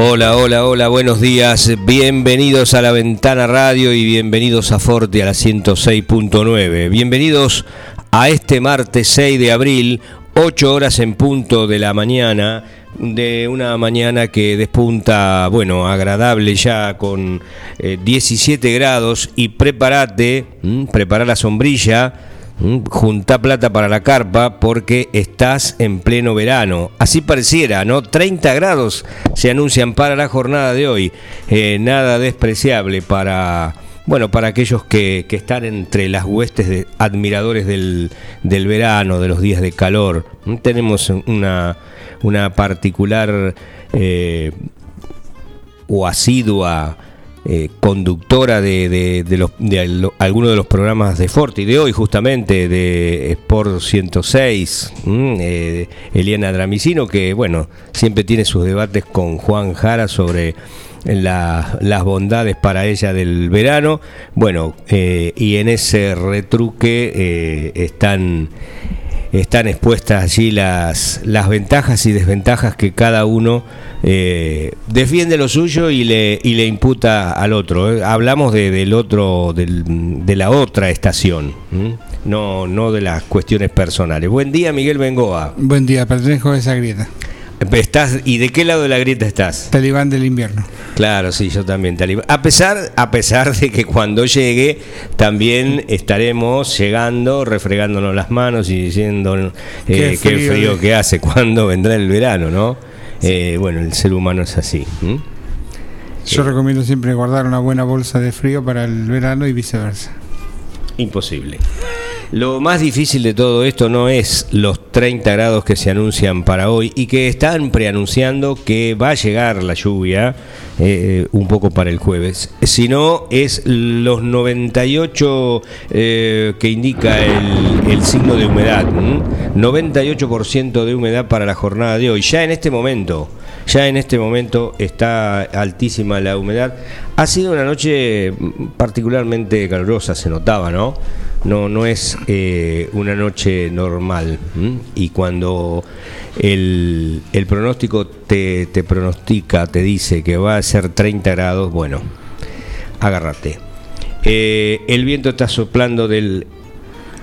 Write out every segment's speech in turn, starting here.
Hola, hola, hola, buenos días. Bienvenidos a la Ventana Radio y bienvenidos a Forte a la 106.9. Bienvenidos a este martes 6 de abril, 8 horas en punto de la mañana, de una mañana que despunta, bueno, agradable ya con 17 grados y prepárate, prepara la sombrilla Mm, junta plata para la carpa porque estás en pleno verano. Así pareciera, ¿no? 30 grados se anuncian para la jornada de hoy. Eh, nada despreciable para, bueno, para aquellos que, están entre las huestes de admiradores del, verano, de los días de calor. Mm, tenemos una, una particular eh, o asidua eh, conductora de, los, de algunos de los programas de Forti de hoy, justamente de Sport 106, eh, Eliana Dramicino, que bueno, siempre tiene sus debates con Juan Jara sobre las bondades para ella del verano. Bueno, eh, y en ese retruque están están expuestas allí las, las ventajas y desventajas que cada uno eh, defiende lo suyo y le, y le imputa al otro. ¿eh? Hablamos de, del otro, de la otra estación, no, no de las cuestiones personales. Buen día, Miguel Bengoa. Buen día, pertenezco a grieta. Estás, ¿Y de qué lado de la grieta estás? Talibán del invierno. Claro, sí, yo también talibán. A pesar, a pesar de que cuando llegue también estaremos llegando, refregándonos las manos y diciendo eh, qué, frío, que hace, cuando vendrá el verano, ¿no? Eh, bueno, el ser humano es así. Yo recomiendo siempre guardar una buena bolsa de frío para el verano y viceversa. Imposible. Lo más difícil de todo esto no es los 30 grados que se anuncian para hoy y que están preanunciando que va a llegar la lluvia eh, un poco para el jueves, sino es los 98 eh, que indica el, signo de humedad. 98% de humedad para la jornada de hoy. Ya en este momento, ya en este momento está altísima la humedad. Ha sido una noche particularmente calurosa, se notaba, ¿no? No, no es eh, una noche normal. Y cuando el, el pronóstico te, pronostica, te dice que va a ser 30 grados, bueno, agárrate. Eh, el viento está soplando del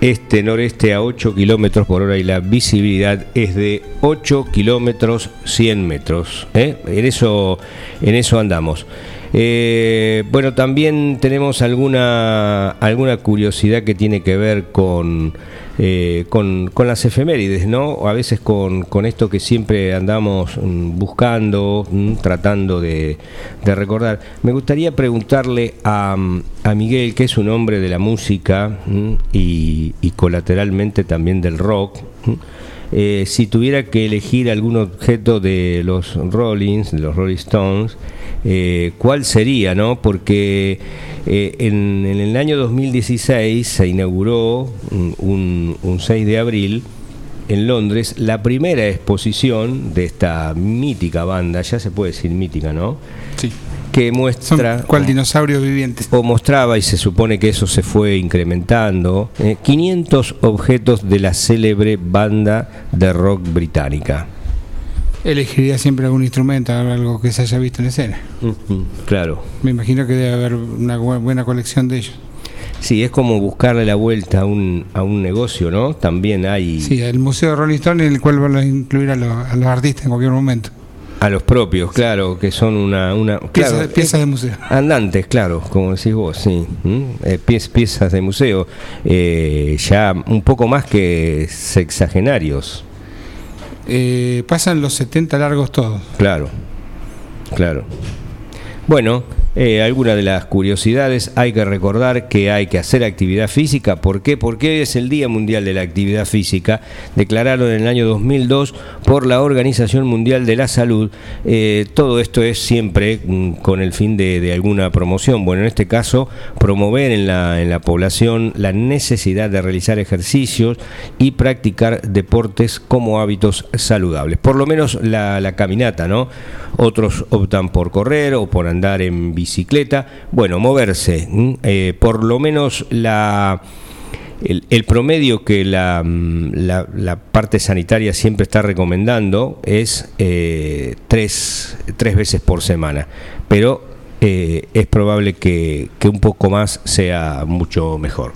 este-noreste a 8 kilómetros por hora y la visibilidad es de 8 kilómetros 100 metros. ¿eh? En, eso, en eso andamos. Eh, bueno, también tenemos alguna, alguna curiosidad que tiene que ver con, eh, con, las efemérides, ¿no? A veces con, esto que siempre andamos mm, buscando, mm, tratando de, recordar. Me gustaría preguntarle a, Miguel, que es un hombre de la música mm, y, colateralmente también del rock, eh, si tuviera que elegir algún objeto de los Rollins, de los Rolling Stones, eh, cuál sería, ¿no? Porque eh, en, el año 2016 se inauguró un, 6 de abril en Londres la primera exposición de esta mítica banda, ya se puede decir mítica, ¿no? Sí. Que muestra. ¿Cuál dinosaurio viviente? O mostraba, y se supone que eso se fue incrementando, 500 eh, objetos de la célebre banda de rock británica elegiría siempre algún instrumento, algo que se haya visto en escena. claro. Me imagino que debe haber una buena colección de ellos. Sí, es como buscarle la vuelta a un, a un negocio, ¿no? También hay... Sí, el Museo de Rolling Stone en el cual van a incluir a los, artistas en cualquier momento. A los propios, claro, que son una... una piezas, piezas de museo. Andantes, claro, como decís vos, sí. Eh, piezas de museo, eh, ya un poco más que sexagenarios. Eh, pasan los 70 largos todos. Claro, claro. Bueno, Eh, algunas de las curiosidades, hay que recordar que hay que hacer actividad física. ¿Por qué? Porque es el Día Mundial de la Actividad Física, declarado en el año 2002 por la Organización Mundial de la Salud. Eh, todo esto es siempre mm, con el fin de, alguna promoción. Bueno, en este caso, promover en la, en la población la necesidad de realizar ejercicios y practicar deportes como hábitos saludables. Por lo menos la, la caminata, ¿no? Otros optan por correr o por andar en bicicleta bicicleta, bueno, moverse, eh, por lo menos la... El, promedio que la, la, parte sanitaria siempre está recomendando es eh, tres, tres, veces por semana, pero eh, es probable que, un poco más sea mucho mejor.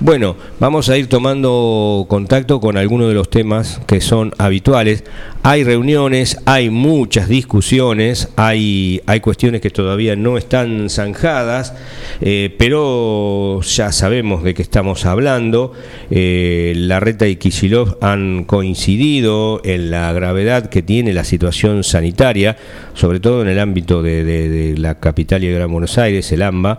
Bueno, vamos a ir tomando contacto con algunos de los temas que son habituales. Hay reuniones, hay muchas discusiones, hay, hay cuestiones que todavía no están zanjadas, eh, pero ya sabemos de qué estamos hablando. Eh, la Reta y Kisilov han coincidido en la gravedad que tiene la situación sanitaria, sobre todo en el ámbito de, de la capital y de Gran Buenos Aires, el AMBA.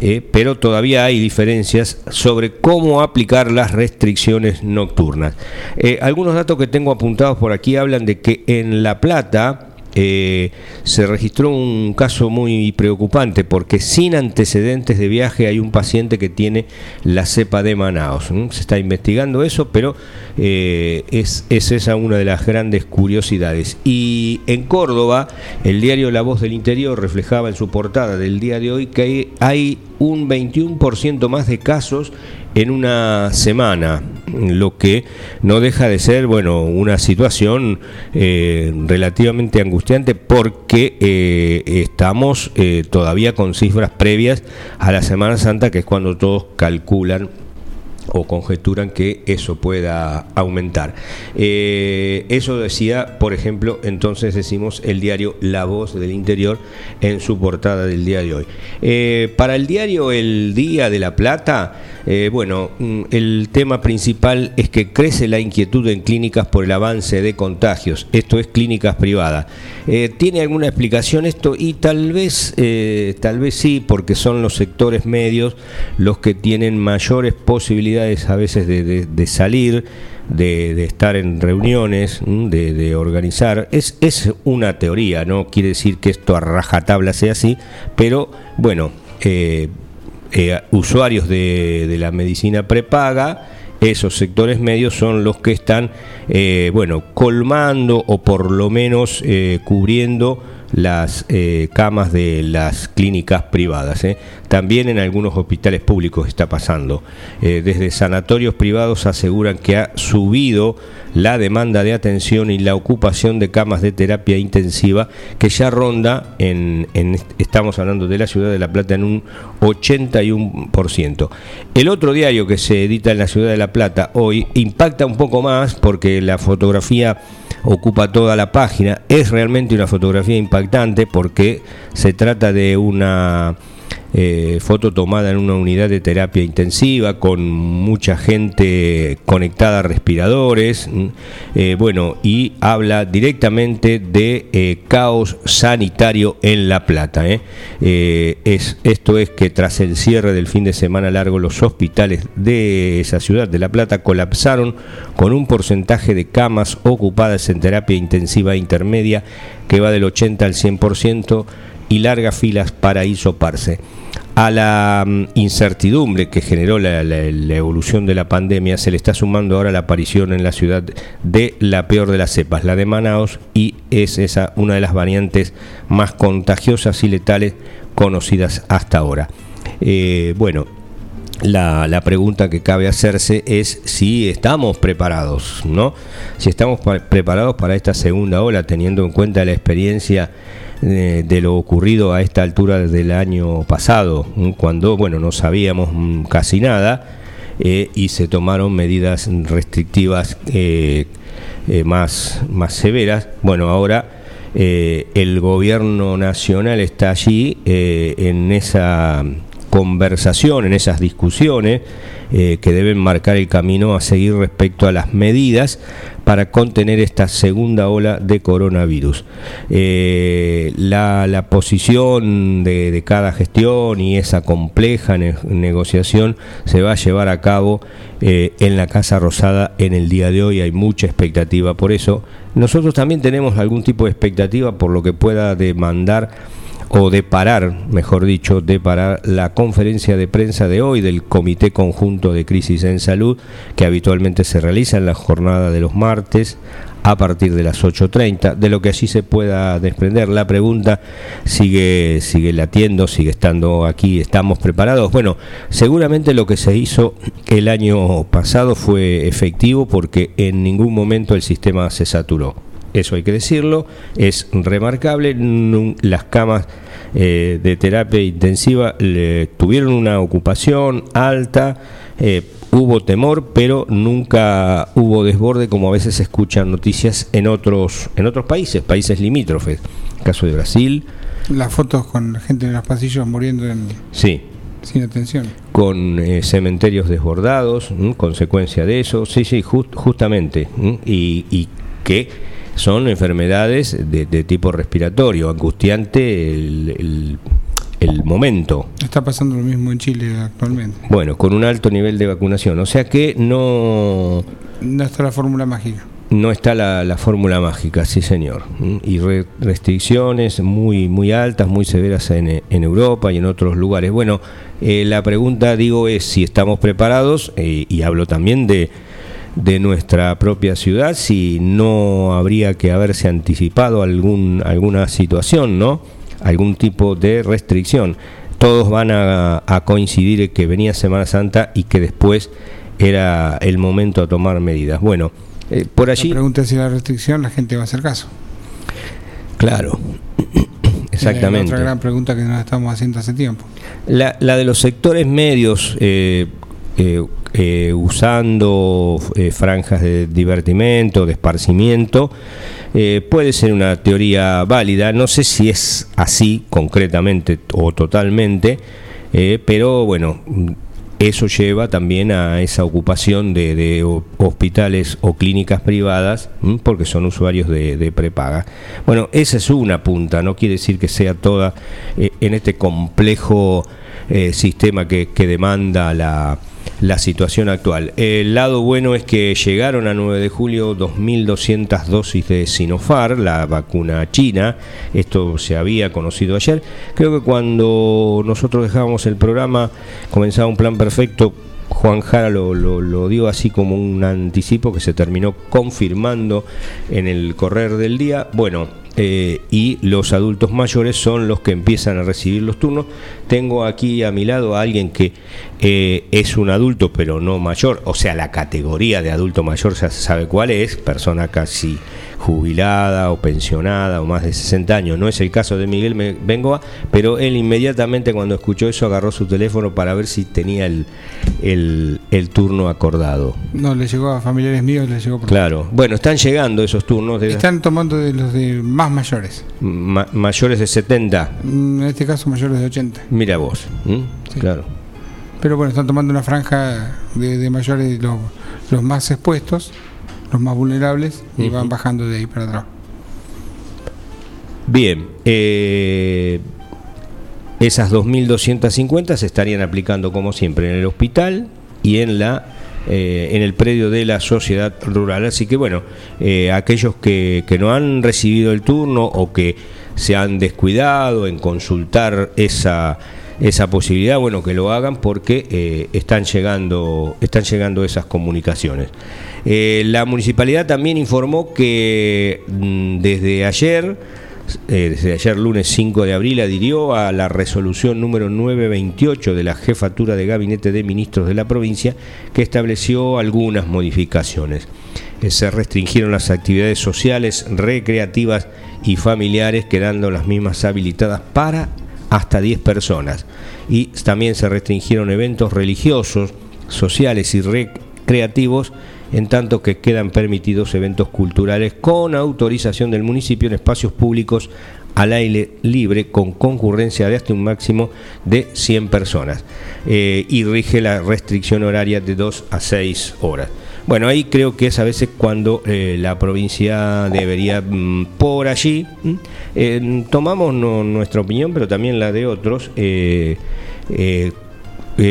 Eh, pero todavía hay diferencias sobre cómo aplicar las restricciones nocturnas. Eh, algunos datos que tengo apuntados por aquí hablan de que en La Plata, eh, se registró un caso muy preocupante porque sin antecedentes de viaje hay un paciente que tiene la cepa de Manaos. Se está investigando eso, pero eh, es, es, esa una de las grandes curiosidades. Y en Córdoba, el diario La Voz del Interior reflejaba en su portada del día de hoy que hay, hay un 21% más de casos en una semana, lo que no deja de ser, bueno, una situación eh, relativamente angustiante porque eh, estamos eh, todavía con cifras previas a la Semana Santa, que es cuando todos calculan o conjeturan que eso pueda aumentar. Eso decía, por ejemplo, entonces decimos el diario La Voz del Interior en su portada del día de hoy. Para el diario El Día de la Plata, eh, bueno, mm, el tema principal es que crece la inquietud en clínicas por el avance de contagios, esto es clínicas privadas. ¿Tiene alguna explicación esto? Y tal vez, tal vez sí, porque son los sectores medios los que tienen mayores posibilidades a veces de, salir, de, estar en reuniones, de, organizar. Es, es una teoría, no quiere decir que esto a rajatabla sea así, pero bueno, eh, eh, usuarios de, la medicina prepaga, esos sectores medios son los que están, eh, bueno, colmando o por lo menos cubriendo las eh, camas de las clínicas privadas. ¿eh? También en algunos hospitales públicos está pasando. Eh, desde sanatorios privados aseguran que ha subido la demanda de atención y la ocupación de camas de terapia intensiva que ya ronda en, estamos hablando de la ciudad de La Plata en un 81%. El otro diario que se edita en la ciudad de La Plata hoy impacta un poco más porque la fotografía ocupa toda la página. Es realmente una fotografía impactante porque se trata de una eh, foto tomada en una unidad de terapia intensiva con mucha gente conectada a respiradores, mm, eh, bueno, y habla directamente de eh, caos sanitario en La Plata. Es, esto es que tras el cierre del fin de semana largo, los hospitales de esa ciudad de La Plata colapsaron con un porcentaje de camas ocupadas en terapia intensiva intermedia que va del 80 al 100% y largas filas para hisoparse a la mm, incertidumbre que generó la, evolución de la pandemia se le está sumando ahora la aparición en la ciudad de la peor de las cepas, la de Manaos, y es esa una de las variantes más contagiosas y letales conocidas hasta ahora. Eh, bueno, la, la, pregunta que cabe hacerse es si estamos preparados, ¿no? Si estamos preparados para esta segunda ola, teniendo en cuenta la experiencia de, lo ocurrido a esta altura del año pasado, cuando bueno no sabíamos mm, casi nada eh, y se tomaron medidas restrictivas eh, eh, más, más severas. Bueno, ahora el gobierno nacional está allí en esa conversación, en esas discusiones eh, que deben marcar el camino a seguir respecto a las medidas para contener esta segunda ola de coronavirus. Eh, la, posición de, cada gestión y esa compleja negociación se va a llevar a cabo eh, en la Casa Rosada en el día de hoy. Hay mucha expectativa por eso. Nosotros también tenemos algún tipo de expectativa por lo que pueda demandar o de parar, mejor dicho, de parar la conferencia de prensa de hoy del Comité Conjunto de Crisis en Salud, que habitualmente se realiza en la jornada de los martes a partir de las 8.30, de lo que así se pueda desprender. La pregunta sigue, sigue latiendo, sigue estando aquí, estamos preparados. Bueno, seguramente lo que se hizo el año pasado fue efectivo porque en ningún momento el sistema se saturó eso hay que decirlo, es remarcable, las camas eh, de terapia intensiva tuvieron una ocupación alta, eh, hubo temor, pero nunca hubo desborde como a veces se escuchan noticias en otros, en otros países, países limítrofes, caso de Brasil. Las fotos con gente en los pasillos muriendo en... Sí, sin atención. Con eh, cementerios desbordados, consecuencia de eso, sí, sí, justamente. Y, y, que son enfermedades de, tipo respiratorio, angustiante el, el, momento. Está pasando lo mismo en Chile actualmente. Bueno, con un alto nivel de vacunación, o sea que no... No está la fórmula mágica. No está la, fórmula mágica, sí señor. Y restricciones muy, muy altas, muy severas en, en Europa y en otros lugares. Bueno, eh, la pregunta, digo, es si estamos preparados, eh, y hablo también de de nuestra propia ciudad si no habría que haberse anticipado algún, alguna situación, ¿no? Algún tipo de restricción. Todos van a, coincidir en que venía Semana Santa y que después era el momento a tomar medidas. Bueno, eh, por allí... La pregunta es si la restricción la gente va a hacer caso. Claro, exactamente. otra gran pregunta que nos estamos haciendo hace tiempo. La, la de los sectores medios, eh, eh, eh, usando eh, franjas de divertimento, de esparcimiento, puede ser una teoría válida. No sé si es así concretamente o totalmente, pero bueno, eso lleva también a esa ocupación de, hospitales o clínicas privadas porque son usuarios de, prepaga. Bueno, esa es una punta, no quiere decir que sea toda en este complejo sistema que demanda la la situación actual. El lado bueno es que llegaron a 9 de julio 2.200 dosis de Sinofar, la vacuna china. Esto se había conocido ayer. Creo que cuando nosotros dejábamos el programa comenzaba un plan perfecto. Juan Jara lo, lo, dio así como un anticipo que se terminó confirmando en el correr del día. Bueno, eh, y los adultos mayores son los que empiezan a recibir los turnos. Tengo aquí a mi lado a alguien que eh, es un adulto pero no mayor, o sea, la categoría de adulto mayor ya se sabe cuál es, persona casi jubilada o pensionada o más de 60 años. No es el caso de Miguel Bengoa, pero él inmediatamente cuando escuchó eso agarró su teléfono para ver si tenía el, el, turno acordado. No, le llegó a familiares míos, le llegó por Claro, bueno, están llegando esos turnos. están tomando de los de más mayores. mayores de 70. Mm, en este caso mayores de 80. Mira vos, claro. Pero bueno, están tomando una franja de, mayores, los, los más expuestos los más vulnerables y van bajando de ahí para atrás. Bien, eh, esas 2.250 se estarían aplicando como siempre en el hospital y en la eh, en el predio de la sociedad rural. Así que bueno, eh, aquellos que, que, no han recibido el turno o que se han descuidado en consultar esa, esa posibilidad, bueno, que lo hagan porque están, llegando, están llegando esas comunicaciones. Eh, la municipalidad también informó que mm, desde ayer, eh, desde ayer lunes 5 de abril, adhirió a la resolución número 928 de la Jefatura de Gabinete de Ministros de la provincia, que estableció algunas modificaciones. Eh, se restringieron las actividades sociales, recreativas y familiares, quedando las mismas habilitadas para hasta 10 personas. Y también se restringieron eventos religiosos, sociales y recreativos en tanto que quedan permitidos eventos culturales con autorización del municipio en espacios públicos al aire libre con concurrencia de hasta un máximo de 100 personas eh, y rige la restricción horaria de 2 a 6 horas. Bueno, ahí creo que es a veces cuando eh, la provincia debería, mm, por allí, mm, eh, tomamos nuestra opinión, pero también la de otros,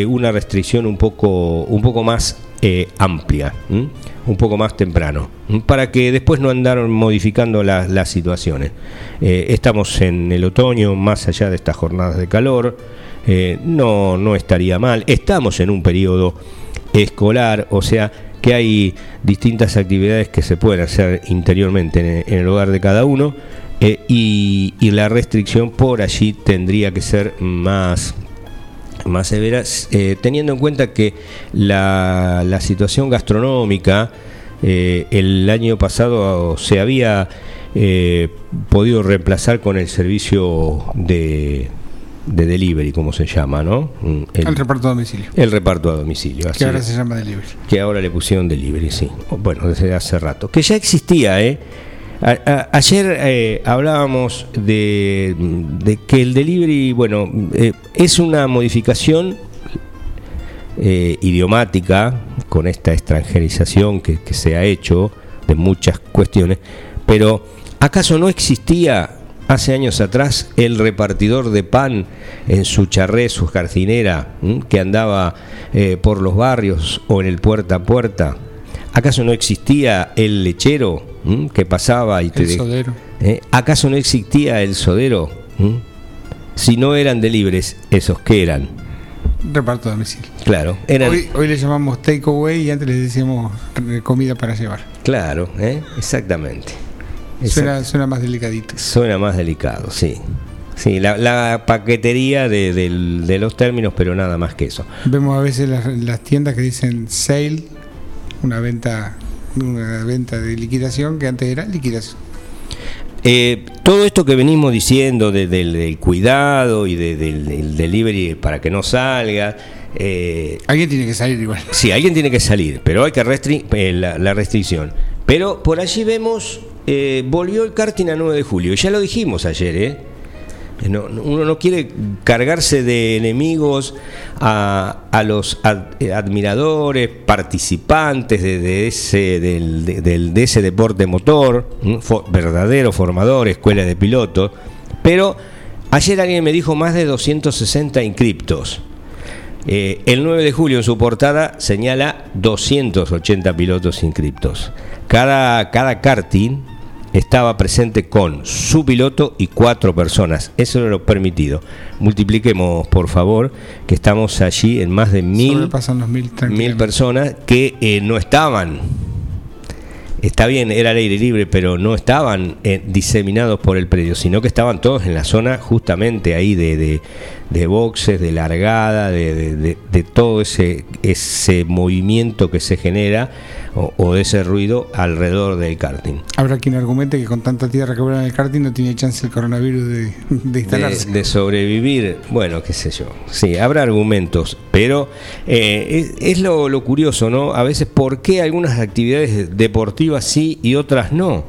una restricción un poco, un poco más amplia, un poco más temprano, para que después no andaron modificando las situaciones. estamos en el otoño, más allá de estas jornadas de calor, no, no estaría mal. Estamos en un periodo escolar, o sea que hay distintas actividades que se pueden hacer interiormente en, el hogar de cada uno eh, y, la restricción por allí tendría que ser más más severa, eh, teniendo en cuenta que la, la situación gastronómica eh, el año pasado se había podido reemplazar con el servicio de, de delivery, como se llama, ¿no? Mm, el, reparto a domicilio. El reparto a domicilio. que ahora se llama delivery. Que ahora le pusieron delivery, sí. Bueno, desde hace rato. Que ya existía, ¿eh? Ayer eh, hablábamos de, que el delivery, bueno, eh, es una modificación eh, idiomática con esta extranjerización que, se ha hecho de muchas cuestiones, pero ¿acaso no existía hace años atrás el repartidor de pan en su charré, su jarcinera, que andaba eh, por los barrios o en el puerta a puerta. ¿Acaso no existía el lechero que pasaba y te... El sodero. ¿Eh? ¿Acaso no existía el sodero? Si no eran de libres, esos que eran. Reparto domicilio. Claro. Hoy, hoy le llamamos takeaway y antes le decíamos comida para llevar. Claro, ¿eh? exactamente. Suena, más delicadito. Suena más delicado, sí. Sí, la, paquetería de, los términos, pero nada más que eso. Vemos a veces las, tiendas que dicen sale, una venta, una venta de liquidación que antes era liquidación. Eh, todo esto que venimos diciendo del, cuidado y del, delivery para que no salga. Eh, alguien tiene que salir igual. Sí, alguien tiene que salir, pero hay que restringir eh, la restricción. Pero por allí vemos eh, volvió el karting a 9 de julio. Ya lo dijimos ayer, ¿eh? Uno no quiere cargarse de enemigos a, los eh, admiradores, participantes de, ese, deporte motor, verdadero formador, escuela de pilotos, pero ayer alguien me dijo más de 260 inscriptos. el 9 de julio en su portada señala 280 pilotos inscriptos. Cada, cada karting estaba presente con su piloto y cuatro personas. Eso era lo permitido. Multipliquemos, por favor, que estamos allí en más de mil, mil, personas que eh, no estaban. Está bien, era al aire libre, pero no estaban eh, diseminados por el predio, sino que estaban todos en la zona justamente ahí de, de, boxes, de largada, de, de todo ese, ese movimiento que se genera o, de ese ruido alrededor del karting. Habrá quien argumente que con tanta tierra que vuela en el karting no tiene chance el coronavirus de, instalarse. De, sobrevivir, bueno, qué sé yo. Sí, habrá argumentos, pero eh, es, lo, curioso, ¿no? A veces, ¿por qué algunas actividades deportivas sí y otras no?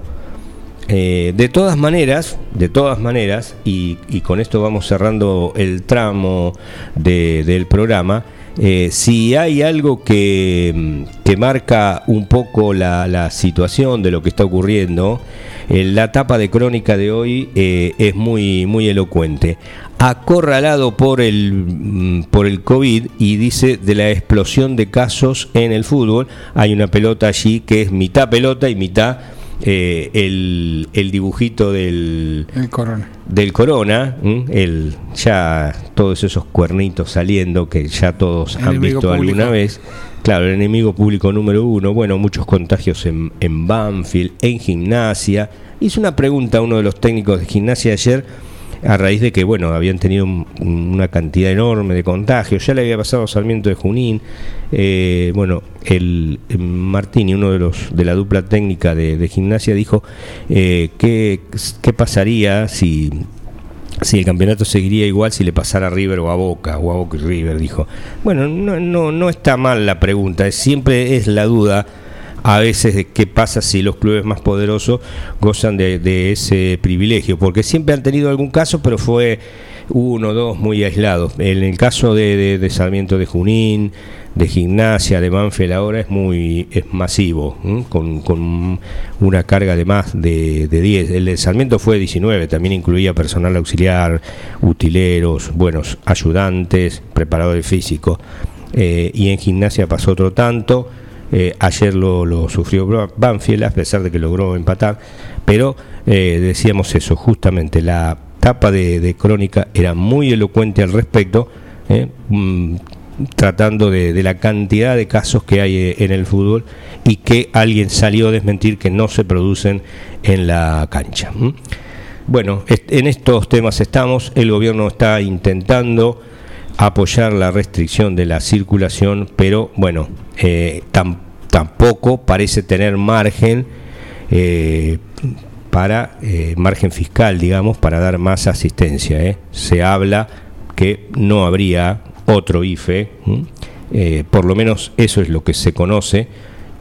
Eh, de todas maneras, de todas maneras, y, con esto vamos cerrando el tramo del programa, eh, si hay algo que, marca un poco la, situación de lo que está ocurriendo, eh, la tapa de crónica de hoy eh, es muy, muy elocuente. Acorralado por el, mm, por el COVID y dice de la explosión de casos en el fútbol, hay una pelota allí que es mitad pelota y mitad eh, el, el, dibujito del corona, del corona el, ya todos esos cuernitos saliendo que ya todos han visto alguna vez. Claro, el enemigo público número uno, bueno, muchos contagios en, en Banfield, en gimnasia. Hice una pregunta a uno de los técnicos de gimnasia ayer a raíz de que, bueno, habían tenido una cantidad enorme de contagios, ya le había pasado a Sarmiento de Junín, eh, bueno, el, Martini, uno de los de la dupla técnica de, gimnasia, dijo eh, ¿qué, pasaría si si el campeonato seguiría igual si le pasara a River o a Boca, o a Boca y River, dijo. Bueno, no, no, no está mal la pregunta, siempre es la duda a veces de qué pasa si los clubes más poderosos gozan de, ese privilegio, porque siempre han tenido algún caso, pero fue uno o dos muy aislados. En el caso de, de Sarmiento de Junín, de gimnasia de Banfield ahora es muy es masivo, con, con, una carga de más de, de 10. El de Sarmiento fue 19, también incluía personal auxiliar, utileros, buenos ayudantes, preparadores físicos. Eh, y en gimnasia pasó otro tanto. Eh, ayer lo, sufrió Banfield, a pesar de que logró empatar. Pero eh, decíamos eso, justamente la tapa de, crónica era muy elocuente al respecto. Mm, tratando de, la cantidad de casos que hay eh, en el fútbol y que alguien salió a desmentir que no se producen en la cancha. Bueno, en estos temas estamos, el gobierno está intentando apoyar la restricción de la circulación, pero bueno, eh, tampoco parece tener margen eh, para margen fiscal, digamos, para dar más asistencia. Se habla que no habría otro IFE, eh, por lo menos eso es lo que se conoce,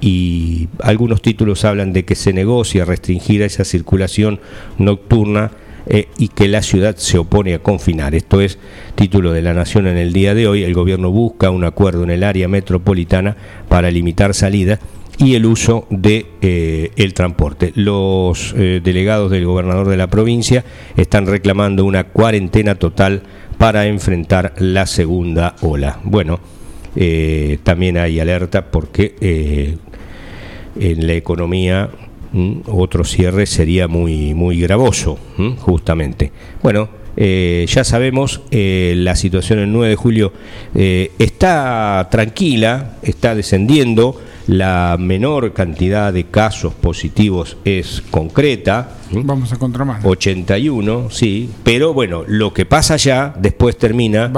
y algunos títulos hablan de que se negocia restringir esa circulación nocturna eh, y que la ciudad se opone a confinar. Esto es título de la Nación en el día de hoy. El gobierno busca un acuerdo en el área metropolitana para limitar salidas y el uso de eh, el transporte. Los delegados del gobernador de la provincia están reclamando una cuarentena total para enfrentar la segunda ola. Bueno, eh, también hay alerta porque eh, en la economía otro cierre sería muy, muy gravoso, justamente. Bueno, eh, ya sabemos, la situación el 9 de julio está tranquila, está descendiendo, la menor cantidad de casos positivos es concreta. Vamos a contramano. 81, sí, pero bueno, lo que pasa allá después termina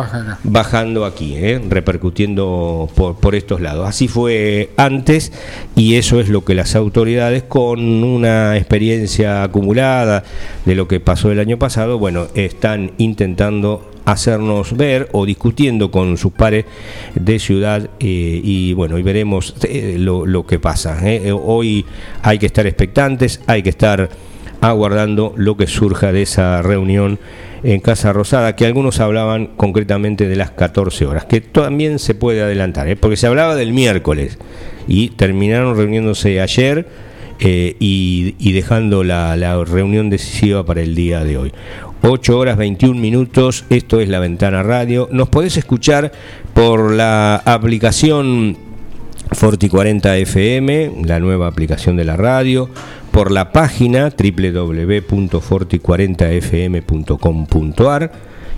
bajando aquí, ¿eh? repercutiendo por, por estos lados. Así fue antes y eso es lo que las autoridades con una experiencia acumulada de lo que pasó el año pasado, bueno, están intentando hacernos ver o discutiendo con sus pares de ciudad eh, y bueno, y veremos eh, lo, que pasa. Hoy hay que estar expectantes, hay que estar aguardando lo que surja de esa reunión en Casa Rosada, que algunos hablaban concretamente de las 14 horas, que también se puede adelantar, porque se hablaba del miércoles y terminaron reuniéndose ayer y, dejando la, la reunión decisiva para el día de hoy. 8 horas 21 minutos, esto es La Ventana Radio. Nos podés escuchar por la aplicación Forti 40 FM, la nueva aplicación de la radio, por la página www.forti40fm.com.ar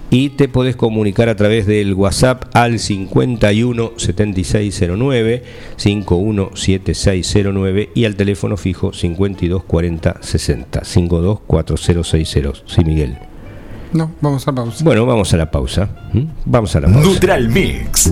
y te podés comunicar a través del WhatsApp al 51 7609 517609 y al teléfono fijo 52 40 60 524060. Sí, Miguel. No, vamos a la pausa. Bueno, vamos a la pausa. ¿Mm? Vamos a la pausa. Neutral Mix.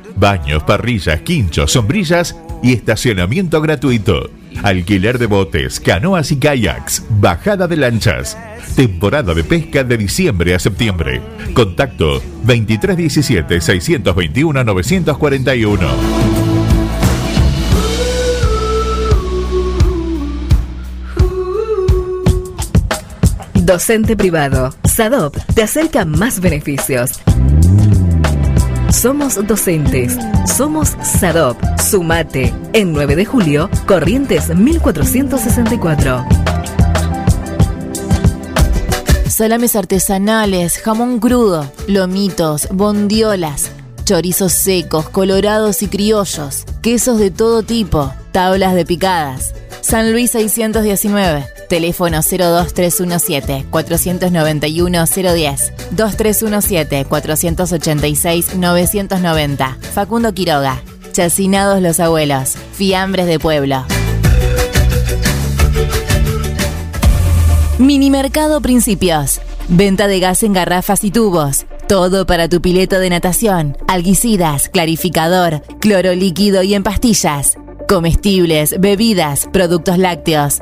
baños, parrillas, quinchos, sombrillas y estacionamiento gratuito. Alquiler de botes, canoas y kayaks, bajada de lanchas. Temporada de pesca de diciembre a septiembre. Contacto 2317-621-941. Docente privado. SADOP te acerca más beneficios. Somos docentes. Somos SADOP. Sumate. En 9 de julio, Corrientes 1464. salames artesanales, jamón crudo, lomitos, bondiolas, chorizos secos, colorados y criollos, quesos de todo tipo, tablas de picadas. San Luis 619, teléfono 02317 491 010, 2317 486 990. Facundo Quiroga, Chacinados los abuelos, fiambres de pueblo. Minimercado Principios. Venta de gas en garrafas y tubos. Todo para tu pileto de natación, alguicidas, clarificador, cloro líquido y en pastillas. Comestibles, bebidas, productos lácteos,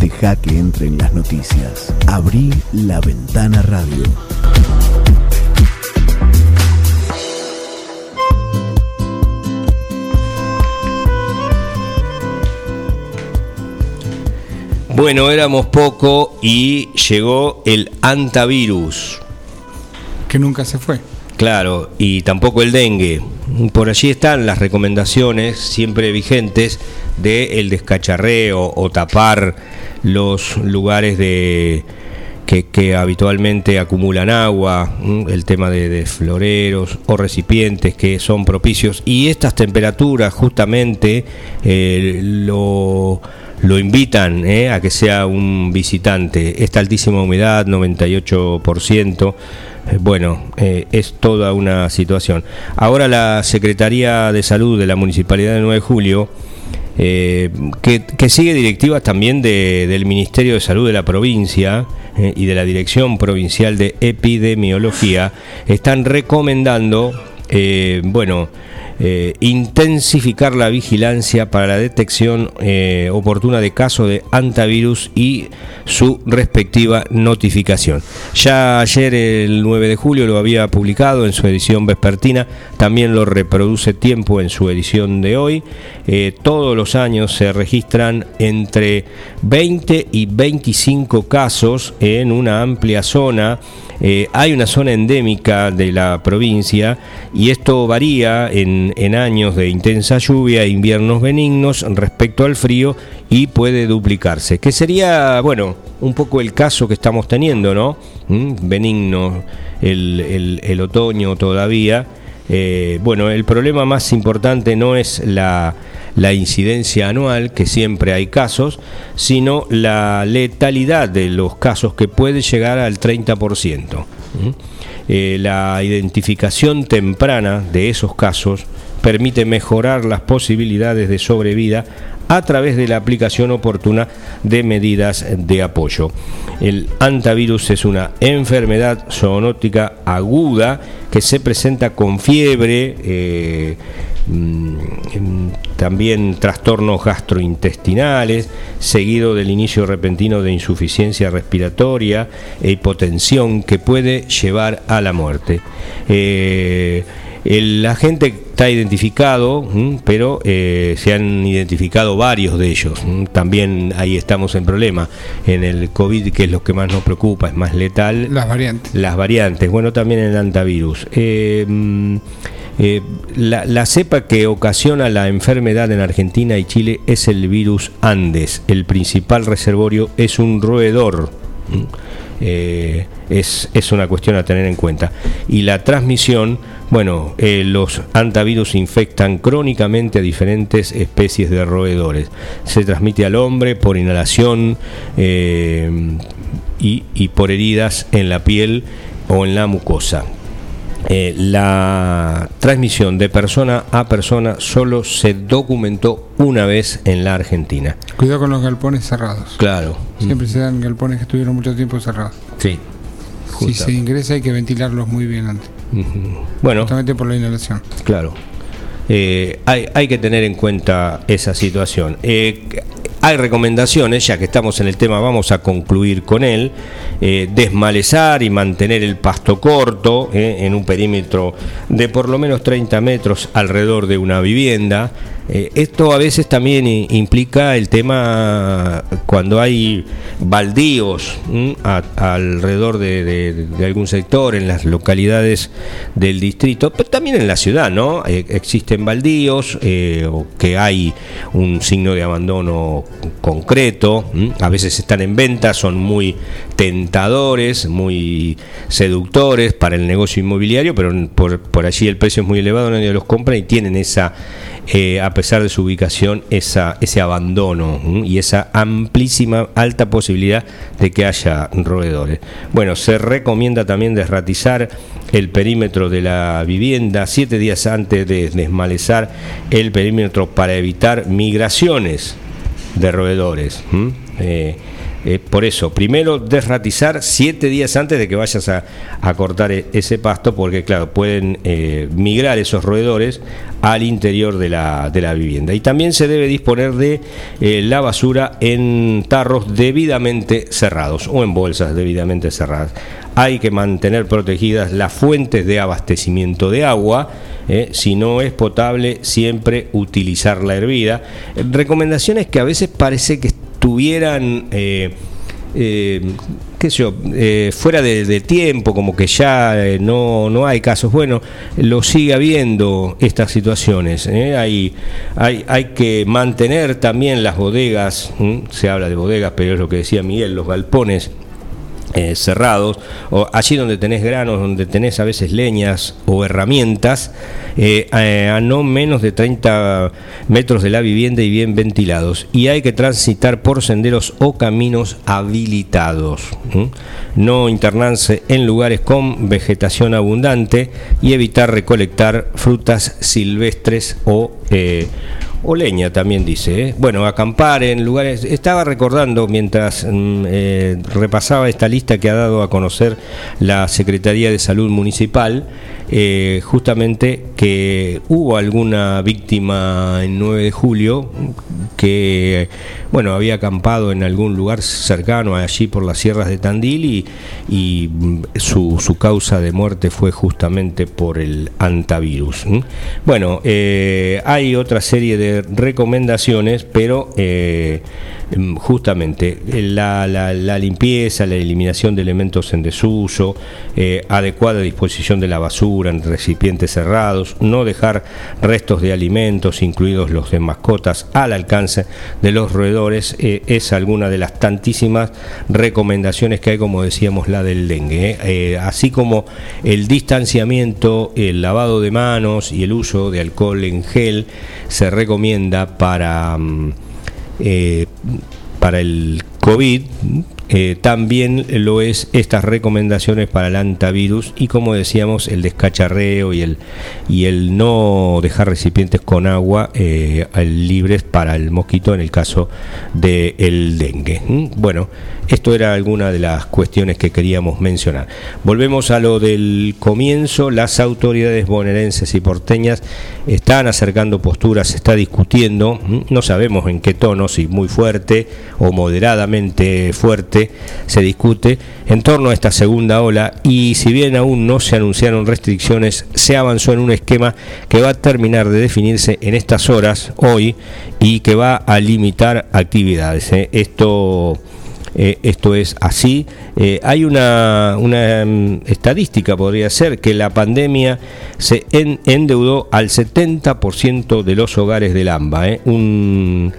Deja que entren las noticias. Abrí la Ventana Radio. Bueno, éramos poco y llegó el antivirus. Que nunca se fue. Claro, y tampoco el dengue. Por allí están las recomendaciones siempre vigentes de el descacharreo o tapar los lugares de que, habitualmente acumulan agua, el tema de, floreros o recipientes que son propicios. Y estas temperaturas justamente eh, lo lo invitan eh, a que sea un visitante. Esta altísima humedad, 98%, eh, bueno, eh, es toda una situación. Ahora la Secretaría de Salud de la Municipalidad de 9 de Julio, eh, que, que sigue directivas también de- del Ministerio de Salud de la provincia eh, y de la Dirección Provincial de Epidemiología, están recomendando, eh, bueno, eh, intensificar la vigilancia para la detección eh, oportuna de casos de antivirus y su respectiva notificación. Ya ayer, el 9 de julio, lo había publicado en su edición vespertina, también lo reproduce Tiempo en su edición de hoy. Todos los años se registran entre 20 y 25 casos en una amplia zona. Hay una zona endémica de la provincia y esto varía en, en años de intensa lluvia e inviernos benignos respecto al frío y puede duplicarse. Que sería, bueno, un poco el caso que estamos teniendo, ¿no? ¿Mm? Benigno el, el- otoño todavía. Eh, bueno, el problema más importante no es la, la incidencia anual, que siempre hay casos, sino la letalidad de los casos que puede llegar al 30%. ¿Mm? Eh, la identificación temprana de esos casos permite mejorar las posibilidades de sobrevida a través de la aplicación oportuna de medidas de apoyo. El antivirus es una enfermedad zoonótica aguda que se presenta con fiebre, eh, también trastornos gastrointestinales, seguido del inicio repentino de insuficiencia respiratoria e hipotensión que puede llevar a la muerte. Eh, el agente está identificado, pero eh, se han identificado varios de ellos. También ahí estamos en problema. En el COVID, que es lo que más nos preocupa, es más letal. Las variantes. Las variantes, bueno, también el antivirus. Eh, mm, eh, la, cepa que ocasiona la enfermedad en Argentina y Chile es el virus Andes. El principal reservorio es un roedor. Eh, es, una cuestión a tener en cuenta. Y la transmisión, bueno, eh, los antivirus infectan crónicamente a diferentes especies de roedores. Se transmite al hombre por inhalación y por heridas en la piel o en la mucosa. Eh, la transmisión de persona a persona solo se documentó una vez en la Argentina. Cuidado con los galpones cerrados. Claro. Siempre se dan galpones que estuvieron mucho tiempo cerrados. Sí. Si se ingresa hay que ventilarlos muy bien antes. Bueno, Justamente por la inhalación. claro. Eh, hay, hay que tener en cuenta esa situación. Eh, hay recomendaciones, ya que estamos en el tema, vamos a concluir con él. Eh, desmalezar y mantener el pasto corto eh, en un perímetro de por lo menos 30 metros alrededor de una vivienda. Eh, esto a veces también implica el tema cuando hay baldíos alrededor de, algún sector en las localidades del distrito, pero también en la ciudad, ¿no? Eh, existen baldíos eh, o que hay un signo de abandono concreto, a veces están en venta, son muy tentadores, muy seductores para el negocio inmobiliario, pero por, por allí el precio es muy elevado, nadie los compra y tienen esa eh, a pesar de su ubicación, ese abandono y esa amplísima, alta posibilidad de que haya roedores. Bueno, se recomienda también desratizar el perímetro de la vivienda siete días antes de desmalezar el perímetro para evitar migraciones de roedores. Por eso, primero desratizar siete días antes de que vayas a, cortar e, ese pasto, porque claro, pueden eh, migrar esos roedores al interior de la, de la, vivienda. Y también se debe disponer de eh, la basura en tarros debidamente cerrados o en bolsas debidamente cerradas. Hay que mantener protegidas las fuentes de abastecimiento de agua. si no es potable, siempre utilizar la hervida. Recomendaciones que a veces parece que tuvieran, eh, eh, qué sé yo, eh, fuera de, tiempo, como que ya no, no hay casos. Bueno, lo sigue habiendo estas situaciones. Hay, hay, hay que mantener también las bodegas, se habla de bodegas, pero es lo que decía Miguel, los galpones eh, cerrados, o allí donde tenés granos, donde tenés a veces leñas o herramientas, eh, a, no menos de 30 metros de la vivienda y bien ventilados. Y hay que transitar por senderos o caminos habilitados. No internarse en lugares con vegetación abundante y evitar recolectar frutas silvestres o eh, o leña también dice. ¿eh? Bueno, acampar en lugares. Estaba recordando mientras mm, eh, repasaba esta lista que ha dado a conocer la Secretaría de Salud Municipal, eh, justamente que hubo alguna víctima en 9 de julio que bueno había acampado en algún lugar cercano allí por las sierras de Tandil y, mm, su, causa de muerte fue justamente por el antivirus. Bueno, hay otra serie de recomendaciones, pero eh, justamente la, la, limpieza, la eliminación de elementos en desuso, eh, adecuada disposición de la basura en recipientes cerrados, no dejar restos de alimentos, incluidos los de mascotas, al alcance de los roedores, eh, es alguna de las tantísimas recomendaciones que hay, como decíamos, la del dengue. ¿eh? así como el distanciamiento, el lavado de manos y el uso de alcohol en gel se recomienda para... Mm, eh, para el COVID, eh, también lo es estas recomendaciones para el antivirus y como decíamos el descacharreo y el, y el no dejar recipientes con agua eh, libres para el mosquito en el caso del dengue. ¿Mm? Bueno, esto era alguna de las cuestiones que queríamos mencionar. Volvemos a lo del comienzo. Las autoridades bonaerenses y porteñas están acercando posturas, se está discutiendo, no sabemos en qué tono, si muy fuerte o moderadamente fuerte, se discute en torno a esta segunda ola y si bien aún no se anunciaron restricciones, se avanzó en un esquema que va a terminar de definirse en estas horas, hoy, y que va a limitar actividades. ¿eh? Esto eh, esto es así. Eh, hay una, una mm, estadística, podría ser, que la pandemia se endeudó al 70% de los hogares del AMBA. ¿eh? Un,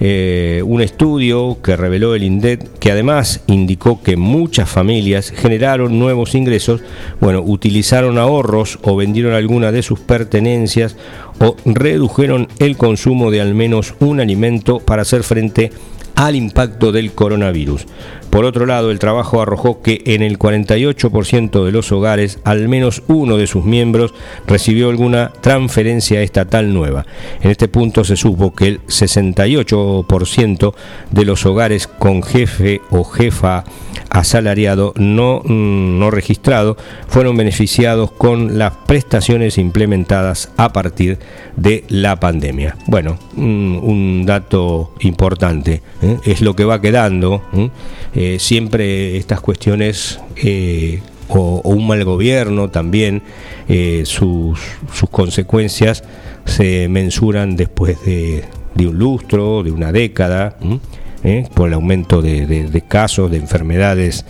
un estudio que reveló el INDET, que además indicó que muchas familias generaron nuevos ingresos, bueno, utilizaron ahorros o vendieron alguna de sus pertenencias o redujeron el consumo de al menos un alimento para hacer frente a al impacto del coronavirus. Por otro lado, el trabajo arrojó que en el 48% de los hogares, al menos uno de sus miembros recibió alguna transferencia estatal nueva. En este punto se supo que el 68% de los hogares con jefe o jefa asalariado no, mm, no registrado fueron beneficiados con las prestaciones implementadas a partir de la pandemia. Bueno, un dato importante, ¿eh? es lo que va quedando. ¿eh? Siempre estas cuestiones o, un mal gobierno también, sus, sus consecuencias se mensuran después de, un lustro, de una década, ¿eh? por el aumento de, casos de enfermedades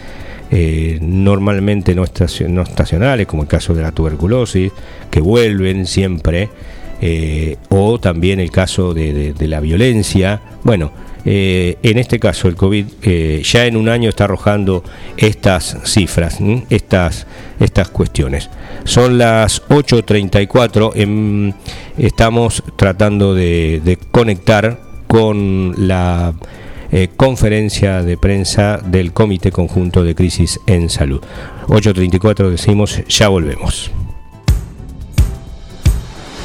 eh, normalmente no, estacionales, como el caso de la tuberculosis, que vuelven siempre, eh, o también el caso de, la violencia. Bueno, en este caso el COVID ya en un año está arrojando estas cifras, estas, estas cuestiones. Son las 8.34, em, estamos tratando de, conectar con la eh, conferencia de prensa del Comité Conjunto de Crisis en Salud. 8.34 decimos, ya volvemos.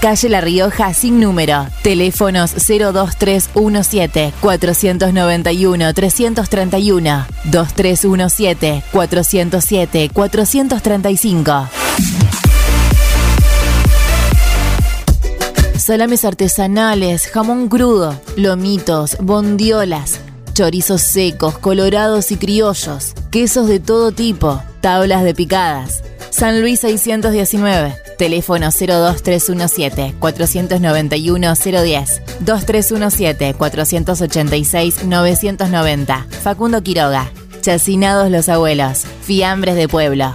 Calle La Rioja sin número. Teléfonos 02317 491 331 2317 407 435. Salames artesanales, jamón crudo, lomitos, bondiolas, chorizos secos, colorados y criollos, quesos de todo tipo, tablas de picadas. San Luis 619, teléfono 02317 491 010, 2317 486 990. Facundo Quiroga, Chacinados los abuelos, fiambres de pueblo.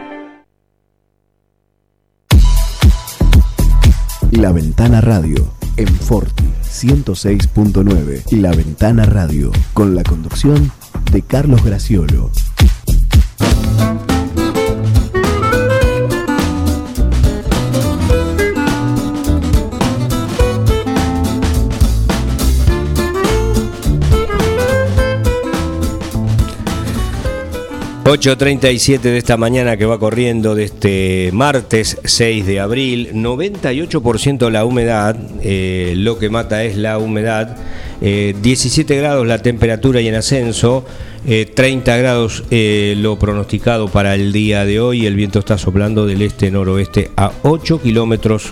La Ventana Radio en Forti 106.9. La Ventana Radio con la conducción de Carlos Graciolo. 8.37 de esta mañana que va corriendo de este martes 6 de abril, 98% la humedad, eh, lo que mata es la humedad, 17 eh, grados la temperatura y en ascenso, 30 eh, grados lo pronosticado para el día de hoy, el viento está soplando del este-noroeste a 8 kilómetros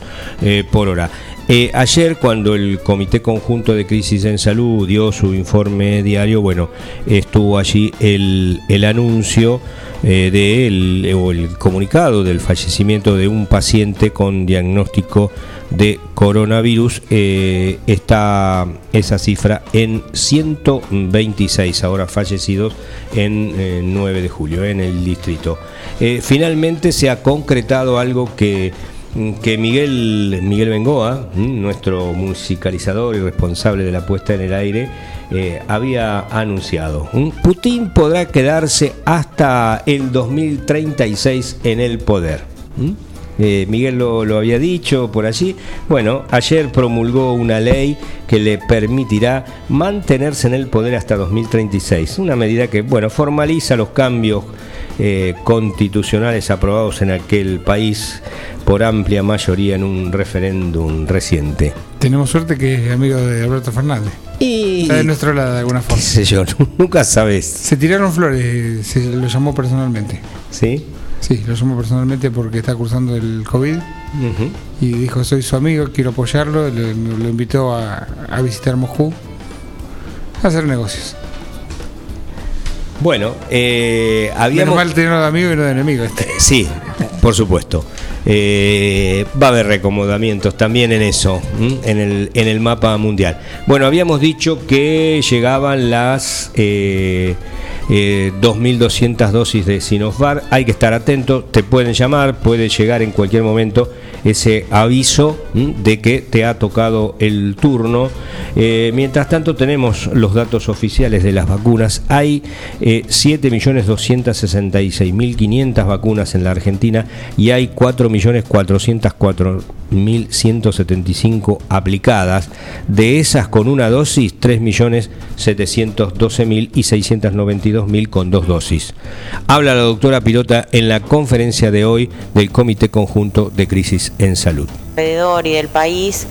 por hora. Eh, ayer, cuando el Comité Conjunto de Crisis en Salud dio su informe diario, bueno, estuvo allí el, anuncio eh, el, o el comunicado del fallecimiento de un paciente con diagnóstico de coronavirus. Eh, está esa cifra en 126 ahora fallecidos en 9 de julio en el distrito. finalmente se ha concretado algo que que Miguel, Miguel Bengoa, nuestro musicalizador y responsable de la puesta en el aire, eh, había anunciado. Putin podrá quedarse hasta el 2036 en el poder. Eh, Miguel lo, lo, había dicho por allí. Bueno, ayer promulgó una ley que le permitirá mantenerse en el poder hasta 2036. Una medida que, bueno, formaliza los cambios eh, constitucionales aprobados en aquel país por amplia mayoría en un referéndum reciente. Tenemos suerte que es amigo de Alberto Fernández. Y Está de nuestro lado de alguna forma. qué sé yo, nunca sabes. Se tiraron flores, se lo llamó personalmente. ¿Sí? Sí, lo llamó personalmente porque está cursando el COVID y dijo soy su amigo, quiero apoyarlo, lo, lo invitó a, a visitar Moscú, a hacer negocios. Bueno, eh, Menos habíamos... mal tenerlo de amigo y no de enemigo. Este. Sí, por supuesto. Eh, va a haber recomodamientos también en eso, en el, en el mapa mundial. Bueno, habíamos dicho que llegaban las eh, eh, 2.200 dosis de Sinofar. Hay que estar atento, te pueden llamar, puede llegar en cualquier momento ese aviso de que te ha tocado el turno. Eh, mientras tanto tenemos los datos oficiales de las vacunas. Hay eh, 7.266.500 vacunas en la Argentina y hay 4.404.175 aplicadas. De esas con una dosis, 3.712.000 y 692.000 con dos dosis. Habla la doctora Pilota en la conferencia de hoy del Comité Conjunto de Crisis en Salud. alrededor y del país,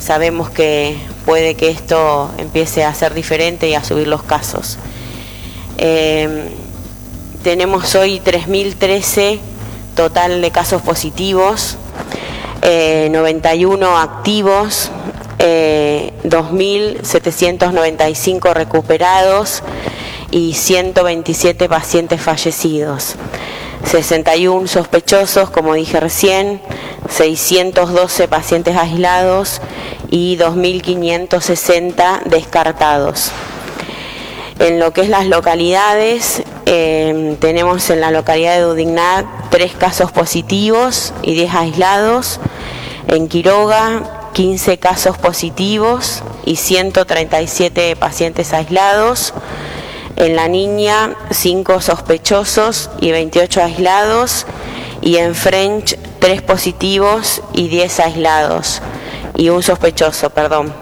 sabemos que puede que esto empiece a ser diferente y a subir los casos. Eh, tenemos hoy 3.013 total de casos positivos, eh, 91 activos, eh, 2.795 recuperados y 127 pacientes fallecidos. 61 sospechosos, como dije recién, 612 pacientes aislados y 2.560 descartados. En lo que es las localidades, eh, tenemos en la localidad de Dudignat tres casos positivos y 10 aislados. En Quiroga, 15 casos positivos y 137 pacientes aislados. En La Niña, 5 sospechosos y 28 aislados. Y en French, 3 positivos y 10 aislados. Y un sospechoso, perdón.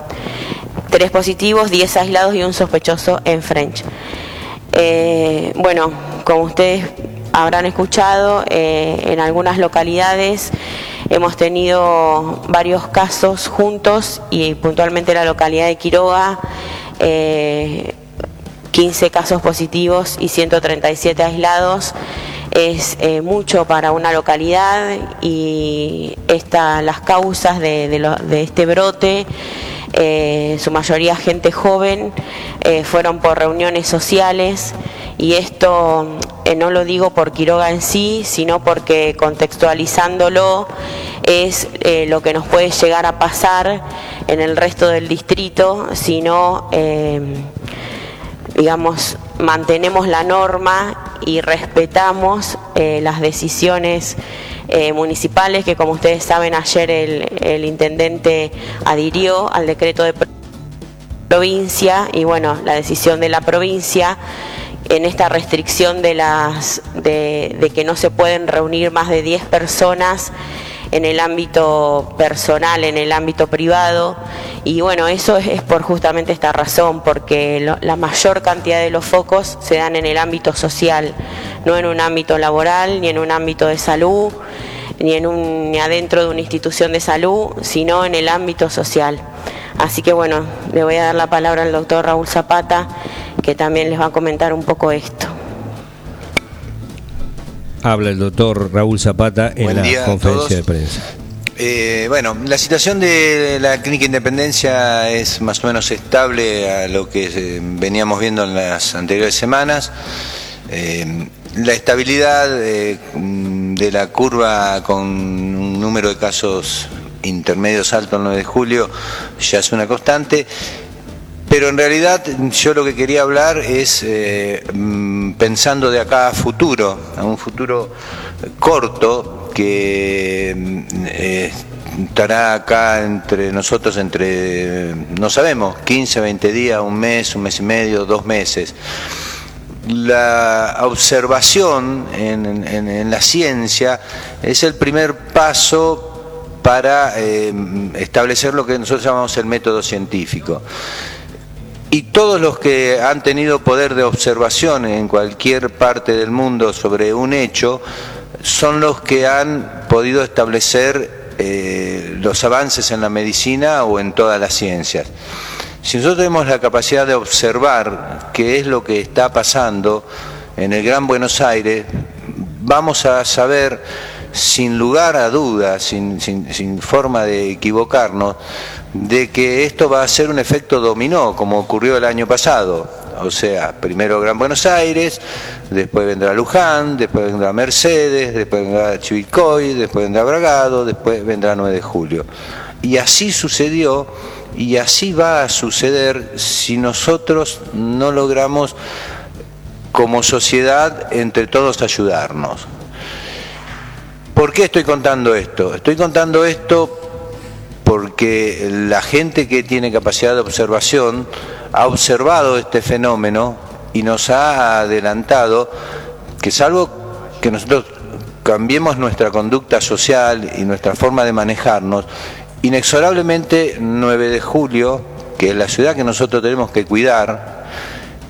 3 positivos, 10 aislados y un sospechoso en French. Eh, bueno, como ustedes habrán escuchado, eh, en algunas localidades hemos tenido varios casos juntos y puntualmente en la localidad de Quiroga. eh, 15 casos positivos y 137 aislados es eh, mucho para una localidad y esta, las causas de, este brote, eh, su mayoría gente joven, eh, fueron por reuniones sociales y esto no lo digo por Quiroga en sí, sino porque contextualizándolo es lo que nos puede llegar a pasar en el resto del distrito, si no eh, digamos, mantenemos la norma y respetamos eh, las decisiones eh, municipales que, como ustedes saben, ayer el, el intendente adhirió al decreto de pro- provincia y, bueno, la decisión de la provincia en esta restricción de, las, de, de que no se pueden reunir más de 10 personas en el ámbito personal, en el ámbito privado. Y bueno, eso es, por justamente esta razón, porque la mayor cantidad de los focos se dan en el ámbito social, no en un ámbito laboral, ni en un ámbito de salud, ni, en un, ni adentro de una institución de salud, sino en el ámbito social. Así que bueno, le voy a dar la palabra al doctor Raúl Zapata, que también les va a comentar un poco esto. Habla el doctor Raúl Zapata en Buen la conferencia de prensa. Eh, bueno, la situación de la Clínica Independencia es más o menos estable a lo que eh, veníamos viendo en las anteriores semanas. Eh, la estabilidad eh, de la curva con un número de casos intermedios alto el 9 de julio ya es una constante. Pero en realidad yo lo que quería hablar es eh, mm, pensando de acá a futuro, a un futuro corto que eh, estará acá entre nosotros entre, no sabemos, 15, 20 días, un mes, un mes y medio, dos meses. La observación en, la ciencia es el primer paso para eh, establecer lo que nosotros llamamos el método científico. Y todos los que han tenido poder de observación en cualquier parte del mundo sobre un hecho son los que han podido establecer eh, los avances en la medicina o en todas las ciencias. Si nosotros tenemos la capacidad de observar qué es lo que está pasando en el Gran Buenos Aires, vamos a saber sin lugar a dudas, sin, forma de equivocarnos, de que esto va a ser un efecto dominó, como ocurrió el año pasado. O sea, primero Gran Buenos Aires, después vendrá Luján, después vendrá Mercedes, después vendrá Chivilcoy, después vendrá Bragado, después vendrá 9 de julio. Y así sucedió y así va a suceder si nosotros no logramos como sociedad entre todos ayudarnos. ¿Por qué estoy contando esto? Estoy contando esto porque la gente que tiene capacidad de observación ha observado este fenómeno y nos ha adelantado que salvo que nosotros cambiemos nuestra conducta social y nuestra forma de manejarnos, inexorablemente 9 de julio, que es la ciudad que nosotros tenemos que cuidar,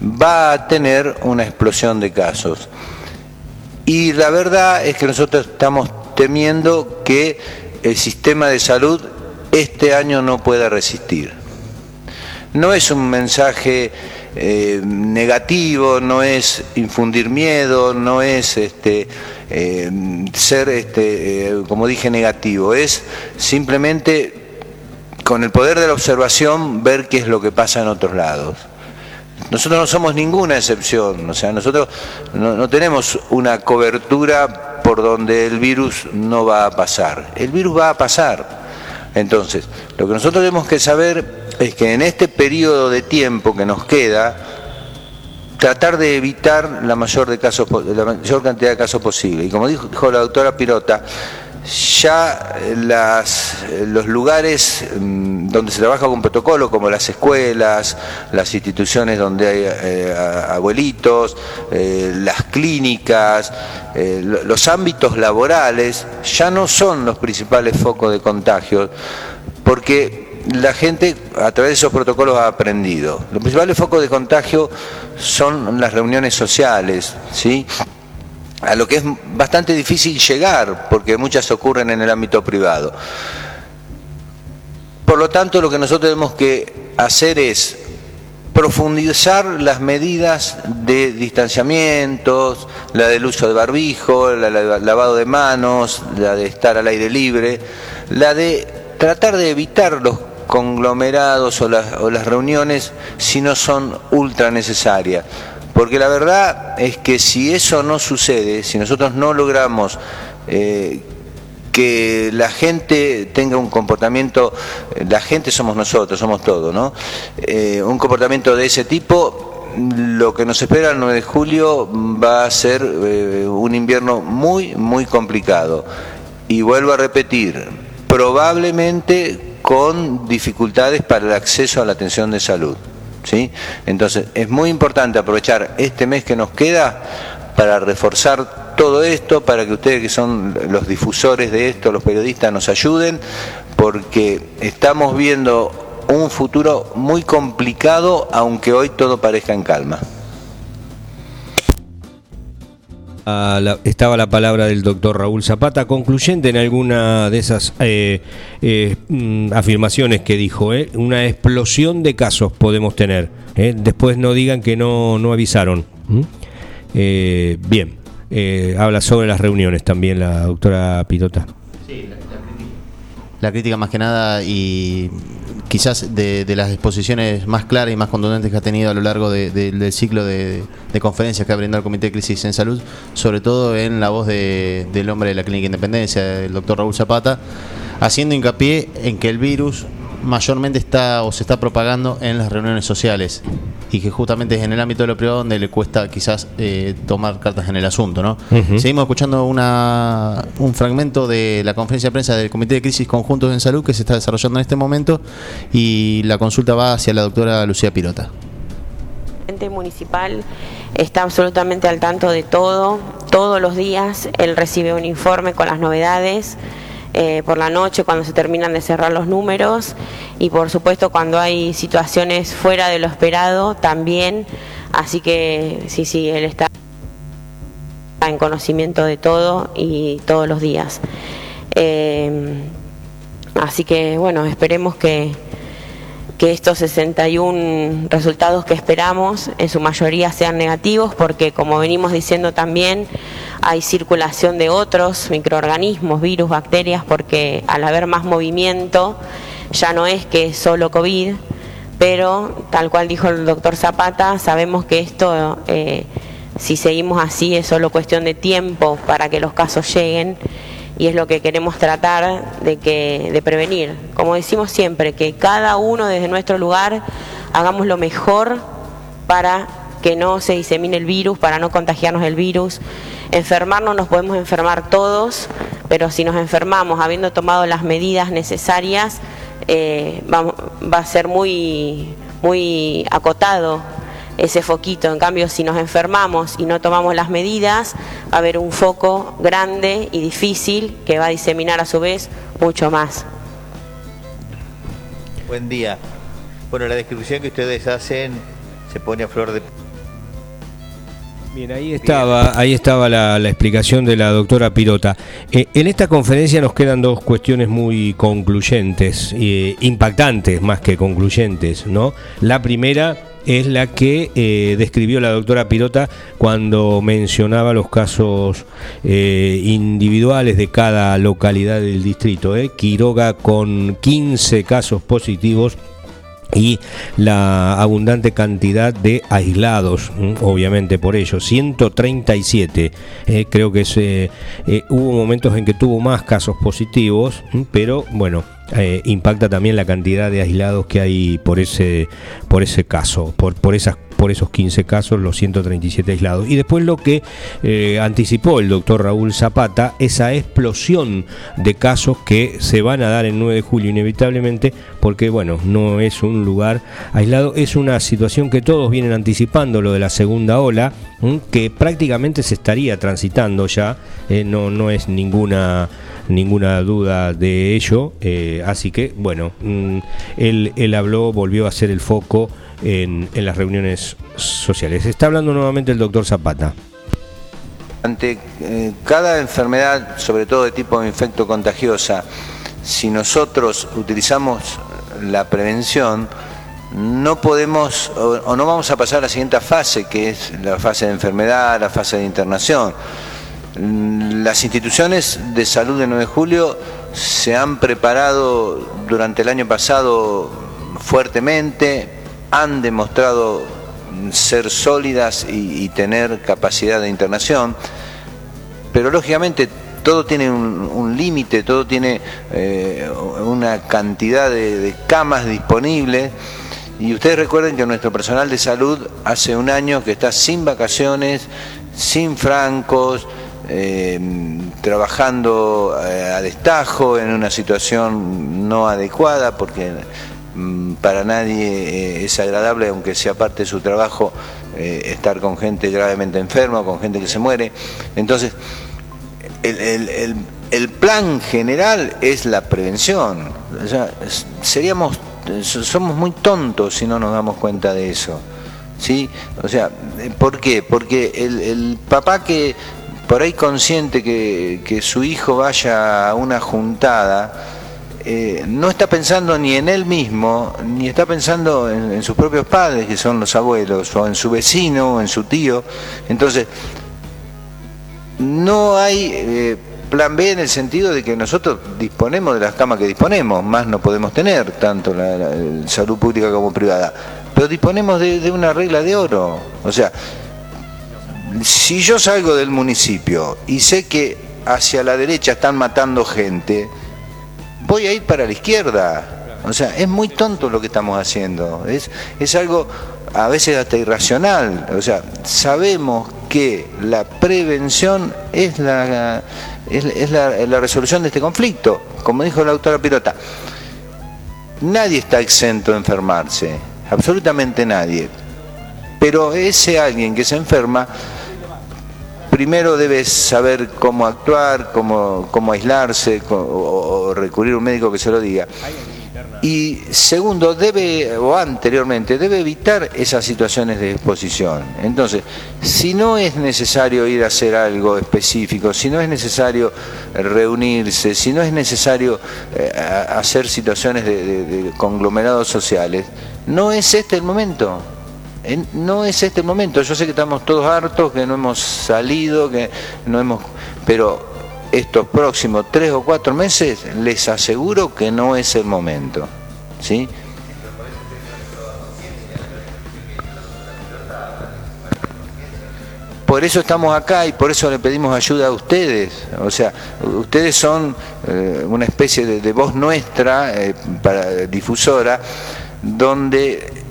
va a tener una explosión de casos. Y la verdad es que nosotros estamos temiendo que el sistema de salud este año no pueda resistir. No es un mensaje eh, negativo, no es infundir miedo, no es este, eh, ser, este, eh, como dije, negativo, es simplemente con el poder de la observación ver qué es lo que pasa en otros lados. Nosotros no somos ninguna excepción, o sea, nosotros no tenemos una cobertura por donde el virus no va a pasar. El virus va a pasar. Entonces, lo que nosotros tenemos que saber es que en este periodo de tiempo que nos queda, tratar de evitar la mayor, de casos, la mayor cantidad de casos posible. Y como dijo la doctora Pirota, ya las, los lugares mm, donde se trabaja con protocolo, como las escuelas, las instituciones donde hay eh, abuelitos, eh, las clínicas, eh, los ámbitos laborales, ya no son los principales focos de contagio, porque la gente a través de esos protocolos ha aprendido. Los principales focos de contagio son las reuniones sociales, ¿sí? A lo que es bastante difícil llegar, porque muchas ocurren en el ámbito privado. Por lo tanto, lo que nosotros tenemos que hacer es profundizar las medidas de distanciamientos, la del uso de barbijo, la lavado de manos, la de estar al aire libre, la de tratar de evitar los conglomerados o las, o las reuniones si no son ultra necesarias porque la verdad es que si eso no sucede, si nosotros no logramos eh, que la gente tenga un comportamiento, la gente somos nosotros, somos todos, ¿no? Eh, un comportamiento de ese tipo, lo que nos espera el 9 de julio va a ser eh, un invierno muy, muy complicado. Y vuelvo a repetir, probablemente con dificultades para el acceso a la atención de salud. Entonces, es muy importante aprovechar este mes que nos queda para reforzar todo esto, para que ustedes que son los difusores de esto, los periodistas, nos ayuden, porque estamos viendo un futuro muy complicado, aunque hoy todo parezca en calma. Estaba la palabra del doctor Raúl Zapata, concluyente en alguna de esas eh, eh, mm, afirmaciones que dijo, eh, una explosión de casos podemos tener. Después no digan que no, no avisaron. bien, habla sobre las reuniones también la doctora Pitota. Sí, la crítica más que nada y quizás de, las exposiciones más claras y más contundentes que ha tenido a lo largo del ciclo de, conferencias que ha brindado el Comité de Crisis en Salud, sobre todo en la voz del hombre de la Clínica Independencia, el doctor Raúl Zapata, haciendo hincapié en que el virus mayormente está o se está propagando en las reuniones sociales y que justamente es en el ámbito de lo privado donde le cuesta quizás eh, tomar cartas en el asunto. ¿no? Seguimos escuchando una, un fragmento de la conferencia de prensa del Comité de Crisis Conjuntos en Salud que se está desarrollando en este momento y la consulta va hacia la doctora Lucía Pirota. El presidente municipal está absolutamente al tanto de todo, todos los días él recibe un informe con las novedades, eh, por la noche cuando se terminan de cerrar los números y por supuesto cuando hay situaciones fuera de lo esperado también, así que sí, sí, él está en conocimiento de todo y todos los días. Eh, así que bueno, esperemos que, que estos 61 resultados que esperamos en su mayoría sean negativos porque como venimos diciendo también hay circulación de otros microorganismos, virus, bacterias porque al haber más movimiento ya no es que es solo COVID, pero tal cual dijo el doctor Zapata, sabemos que esto eh, si seguimos así es solo cuestión de tiempo para que los casos lleguen y es lo que queremos tratar de que de prevenir. Como decimos siempre, que cada uno desde nuestro lugar hagamos lo mejor para que no se disemine el virus, para no contagiarnos el virus. Enfermarnos nos podemos enfermar todos, pero si nos enfermamos habiendo tomado las medidas necesarias, eh, va, va a ser muy, muy acotado ese foquito. En cambio, si nos enfermamos y no tomamos las medidas, va a haber un foco grande y difícil que va a diseminar a su vez mucho más. Buen día. Bueno, la descripción que ustedes hacen se pone a flor de... Bien, ahí estaba, ahí estaba la, la explicación de la doctora Pirota. Eh, en esta conferencia nos quedan dos cuestiones muy concluyentes, eh, impactantes más que concluyentes, ¿no? La primera es la que eh, describió la doctora Pirota cuando mencionaba los casos eh, individuales de cada localidad del distrito. ¿eh? Quiroga con 15 casos positivos y la abundante cantidad de aislados, obviamente por ello, 137. eh, creo que se, hubo momentos en que tuvo más casos positivos, pero bueno, eh, impacta también la cantidad de aislados que hay por ese, por ese caso, por, por esas por esos 15 casos, los 137 aislados. Y después lo que eh, anticipó el doctor Raúl Zapata, esa explosión de casos que se van a dar el 9 de julio inevitablemente, porque bueno, no es un lugar aislado, es una situación que todos vienen anticipando, lo de la segunda ola, que prácticamente se estaría transitando ya, eh, no, no es ninguna ninguna duda de ello, eh, así que bueno, mm, él, él habló, volvió a ser el foco en, las reuniones sociales. Está hablando nuevamente el doctor Zapata. Ante eh, cada enfermedad, sobre todo de tipo infecto contagiosa, si nosotros utilizamos la prevención, no podemos o, no vamos a pasar a la siguiente fase, que es la fase de enfermedad, la fase de internación. Las instituciones de salud de 9 de julio se han preparado durante el año pasado fuertemente, han demostrado ser sólidas y, tener capacidad de internación, pero lógicamente todo tiene un, límite, todo tiene eh, una cantidad de, camas disponibles. Y ustedes recuerden que nuestro personal de salud hace un año que está sin vacaciones, sin francos, eh, trabajando eh, a destajo en una situación no adecuada porque para nadie eh, es agradable, aunque sea parte de su trabajo, eh, estar con gente gravemente enferma, con gente que se muere. Entonces, el, el- el- plan general es la prevención. O sea, seríamos, so- somos muy tontos si no nos damos cuenta de eso. ¿Sí? O sea, eh, ¿por qué? Porque el, el papá que por ahí consciente que, que su hijo vaya a una juntada, eh, no está pensando ni en él mismo, ni está pensando en, sus propios padres, que son los abuelos, o en su vecino, o en su tío. Entonces, no hay eh, plan B en el sentido de que nosotros disponemos de las camas que disponemos, más no podemos tener, tanto la, salud pública como privada, pero disponemos de una regla de oro. O sea, si yo salgo del municipio y sé que hacia la derecha están matando gente, voy a ir para la izquierda. O sea, es muy tonto lo que estamos haciendo. Es, es algo a veces hasta irracional. O sea, sabemos que la prevención es la, es, la, la resolución de este conflicto. Como dijo la doctora Pirota, nadie está exento de enfermarse, absolutamente nadie. Pero ese alguien que se enferma, primero debe saber cómo actuar, cómo, cómo aislarse o, recurrir a un médico que se lo diga. Y segundo, debe, o anteriormente, debe evitar esas situaciones de exposición. Entonces, si no es necesario ir a hacer algo específico, si no es necesario reunirse, si no es necesario eh, hacer situaciones de- de conglomerados sociales, no es este el momento. No es este momento. Yo sé que estamos todos hartos, que no hemos salido, que no hemos. Pero estos próximos tres o cuatro meses les aseguro que no es el momento. ¿Sí? Por eso estamos acá y por eso le pedimos ayuda a ustedes. O sea, ustedes son eh, una especie de, de voz nuestra, eh, para difusora, donde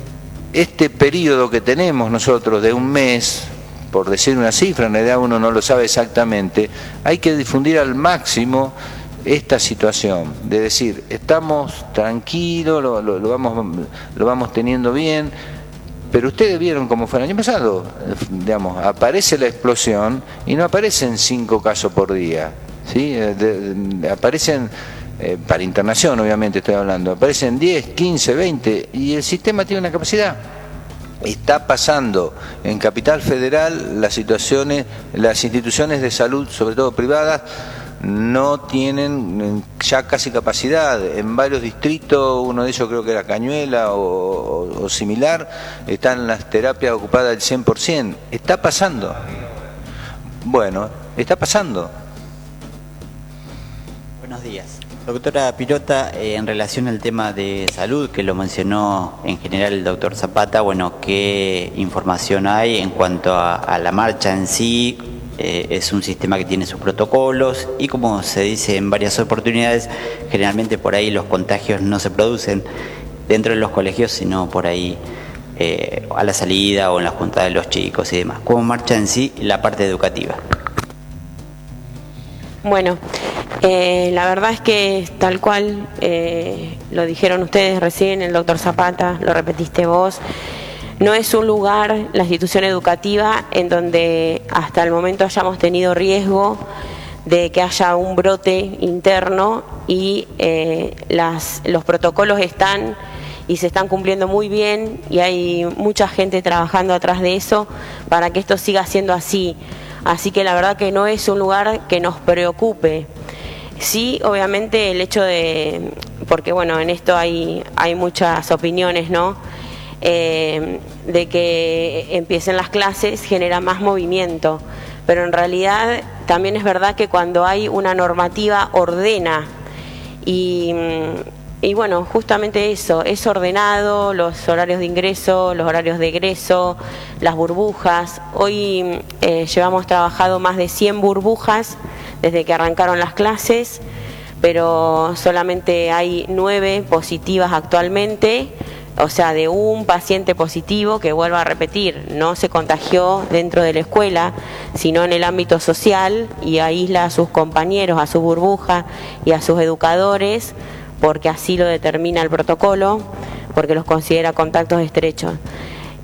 este periodo que tenemos nosotros de un mes, por decir una cifra, en realidad uno no lo sabe exactamente, hay que difundir al máximo esta situación, de decir, estamos tranquilos, lo, vamos, teniendo bien, pero ustedes vieron cómo fue el año pasado, digamos, aparece la explosión y no aparecen cinco casos por día, ¿sí? Eh, aparecen, eh, para internación obviamente estoy hablando, aparecen 10, 15, 20 y el sistema tiene una capacidad. Está pasando en Capital Federal las situaciones, las instituciones de salud, sobre todo privadas, no tienen eh, ya casi capacidad. En varios distritos, uno de ellos creo que era Cañuela o, o- similar, están las terapias ocupadas al 100%. Está pasando. Bueno, está pasando. Buenos días. Doctora Pirota, eh, en relación al tema de salud que lo mencionó en general el doctor Zapata, bueno, ¿qué información hay en cuanto a, la marcha en sí? Eh, es un sistema que tiene sus protocolos y como se dice en varias oportunidades, generalmente por ahí los contagios no se producen dentro de los colegios, sino por ahí eh, a la salida o en la junta de los chicos y demás. ¿Cómo marcha en sí la parte educativa? Bueno, eh, la verdad es que tal cual eh, lo dijeron ustedes recién, el doctor Zapata, lo repetiste vos, no es un lugar, la institución educativa, en donde hasta el momento hayamos tenido riesgo de que haya un brote interno y eh, las, los protocolos están y se están cumpliendo muy bien y hay mucha gente trabajando atrás de eso para que esto siga siendo así. Así que la verdad que no es un lugar que nos preocupe. Sí, obviamente el hecho de, porque bueno, en esto hay, hay muchas opiniones, ¿no? Eh, de que empiecen las clases genera más movimiento, pero en realidad también es verdad que cuando hay una normativa ordena y, y bueno, justamente eso, es ordenado, los horarios de ingreso, los horarios de egreso, las burbujas. Hoy eh, llevamos trabajado más de 100 burbujas desde que arrancaron las clases, pero solamente hay nueve positivas actualmente, o sea, de un paciente positivo que vuelvo a repetir, no se contagió dentro de la escuela, sino en el ámbito social y aísla a sus compañeros, a su burbuja y a sus educadores, porque así lo determina el protocolo, porque los considera contactos estrechos.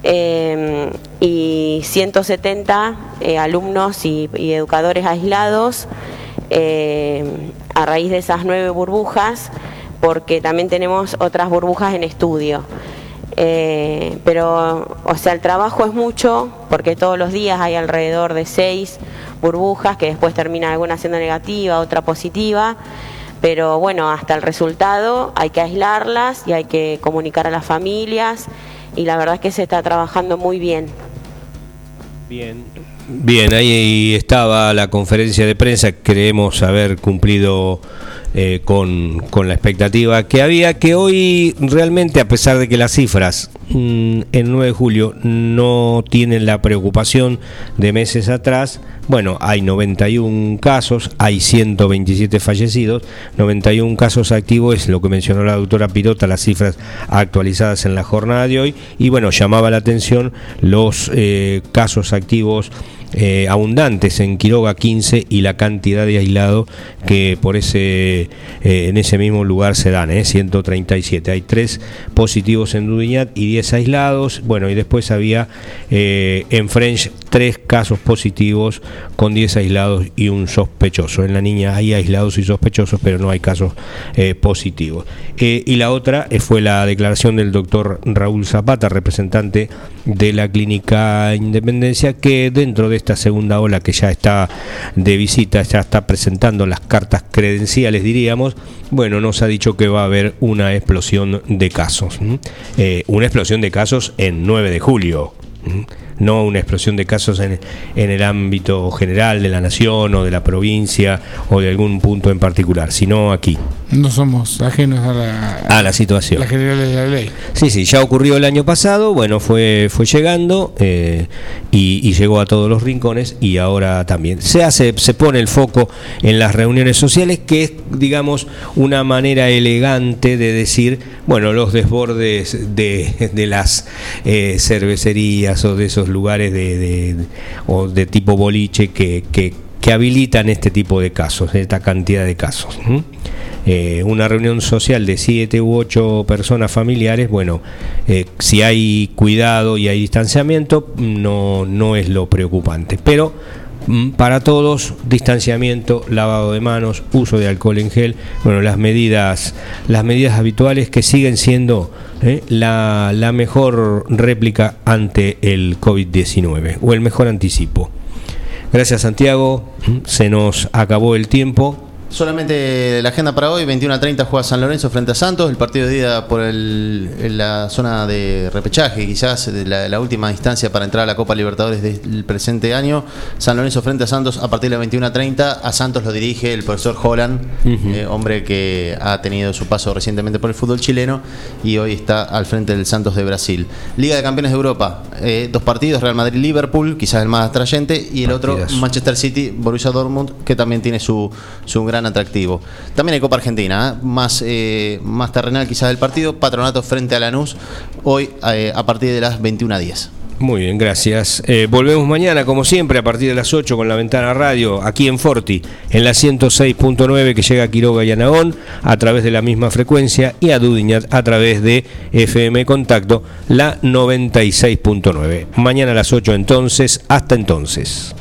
Eh, y 170 eh, alumnos y, educadores aislados eh, a raíz de esas nueve burbujas, porque también tenemos otras burbujas en estudio. Pero, o sea, el trabajo es mucho, porque todos los días hay alrededor de seis burbujas, que después termina alguna siendo negativa, otra positiva. Pero bueno, hasta el resultado hay que aislarlas y hay que comunicar a las familias y la verdad es que se está trabajando muy bien. Bien. Bien, ahí estaba la conferencia de prensa. Creemos haber cumplido eh, con, con, la expectativa que había, que hoy realmente, a pesar de que las cifras mm, el 9 de julio no tienen la preocupación de meses atrás, bueno, hay 91 casos, hay 127 fallecidos, 91 casos activos, es lo que mencionó la doctora Pirota, las cifras actualizadas en la jornada de hoy, y bueno, llamaba la atención los eh, casos activos eh, abundantes en Quiroga 15 y la cantidad de aislados que por ese eh, en ese mismo lugar se dan, 137. Hay tres positivos en Dudiñat y 10 aislados. Bueno, y después había en French tres casos positivos con 10 aislados y un sospechoso. En la niña hay aislados y sospechosos, pero no hay casos eh, positivos. Eh, y la otra eh, fue la declaración del doctor Raúl Zapata, representante de la Clínica Independencia, que dentro de esta segunda ola que ya está de visita, ya está presentando las cartas credenciales, diríamos, bueno, nos ha dicho que va a haber una explosión de casos. una explosión de casos en 9 de julio no una explosión de casos en, el ámbito general de la nación o de la provincia o de algún punto en particular, sino aquí. No somos ajenos a la, a la situación. La general de la ley. Sí, sí, ya ocurrió el año pasado, bueno, fue, fue llegando eh, y, llegó a todos los rincones y ahora también. Se hace, se pone el foco en las reuniones sociales, que es, digamos, una manera elegante de decir, bueno, los desbordes de, de las eh, cervecerías o de esos lugares de, o de tipo boliche que, que, habilitan este tipo de casos, esta cantidad de casos. Eh, una reunión social de siete u ocho personas familiares, bueno, eh, si hay cuidado y hay distanciamiento, no, no es lo preocupante. Pero mm, para todos, distanciamiento, lavado de manos, uso de alcohol en gel, bueno, las medidas, las medidas habituales que siguen siendo ¿eh? la, la mejor réplica ante el COVID-19 o el mejor anticipo. Gracias Santiago, se nos acabó el tiempo. Solamente la agenda para hoy, 21 a 30 juega San Lorenzo frente a Santos, el partido de ida por el, la zona de repechaje, quizás de la, última instancia para entrar a la Copa Libertadores del presente año. San Lorenzo frente a Santos a partir de 21 a 30. A Santos lo dirige el profesor Holland, eh, hombre que ha tenido su paso recientemente por el fútbol chileno y hoy está al frente del Santos de Brasil. Liga de Campeones de Europa, eh, dos partidos, Real Madrid-Liverpool, quizás el más atrayente, y el otro Manchester City-Borussia Dortmund, que también tiene su, su atractivo. También hay Copa Argentina, ¿eh? más, eh, más terrenal quizás del partido. Patronato frente a Lanús, hoy eh, a partir de las 21 a 10. Muy bien, gracias. volvemos mañana, como siempre, a partir de las 8 con la ventana radio, aquí en Forti, en la 106.9 que llega a Quiroga y Anagón, a través de la misma frecuencia, y a Dudiñat a través de FM Contacto, la 96.9. Mañana a las 8 entonces, hasta entonces.